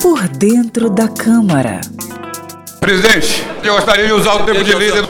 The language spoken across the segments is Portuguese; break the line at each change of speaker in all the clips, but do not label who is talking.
Por dentro da Câmara.
Presidente, eu gostaria de usar o tempo de líder.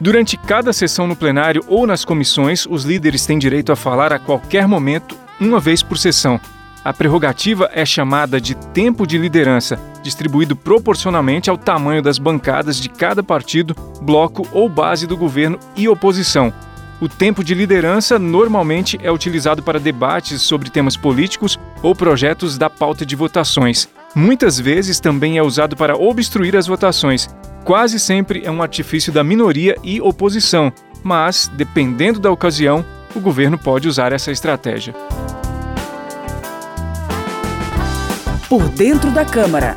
Durante cada sessão no plenário ou nas comissões, os líderes têm direito a falar a qualquer momento, uma vez por sessão. A prerrogativa é chamada de tempo de liderança, distribuído proporcionalmente ao tamanho das bancadas de cada partido, bloco ou base do governo e oposição. O tempo de liderança normalmente é utilizado para debates sobre temas políticos ou projetos da pauta de votações. Muitas vezes também é usado para obstruir as votações. Quase sempre é um artifício da minoria e oposição, mas, dependendo da ocasião, o governo pode usar essa estratégia.
Por dentro da Câmara.